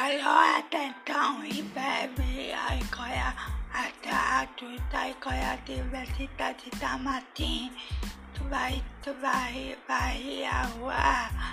Ai o ata tau i bebe ai koia ata atu i tai koia te vesi tati tamati Tu vai, tu vai, vai Tu vai, vai, vai ahua